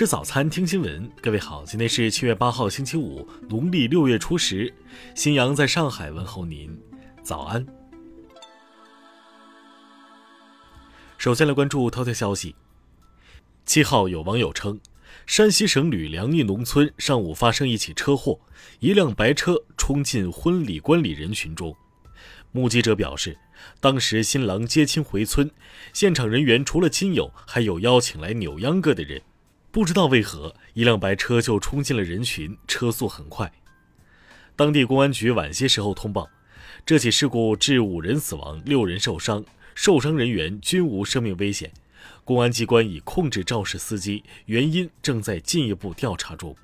吃早餐，听新闻。各位好，今天是七月八号，星期五，农历六月初十。新阳在上海问候您，早安。首先来关注头条消息。七号，有网友称，山西省吕梁一农村上午发生一起车祸，一辆白车冲进婚礼观礼人群中。目击者表示，当时新郎接亲回村，现场人员除了亲友，还有邀请来扭秧歌的人。不知道为何，一辆白车就冲进了人群，车速很快。当地公安局晚些时候通报，这起事故致五人死亡，六人受伤，受伤人员均无生命危险。公安机关已控制肇事司机，原因正在进一步调查中。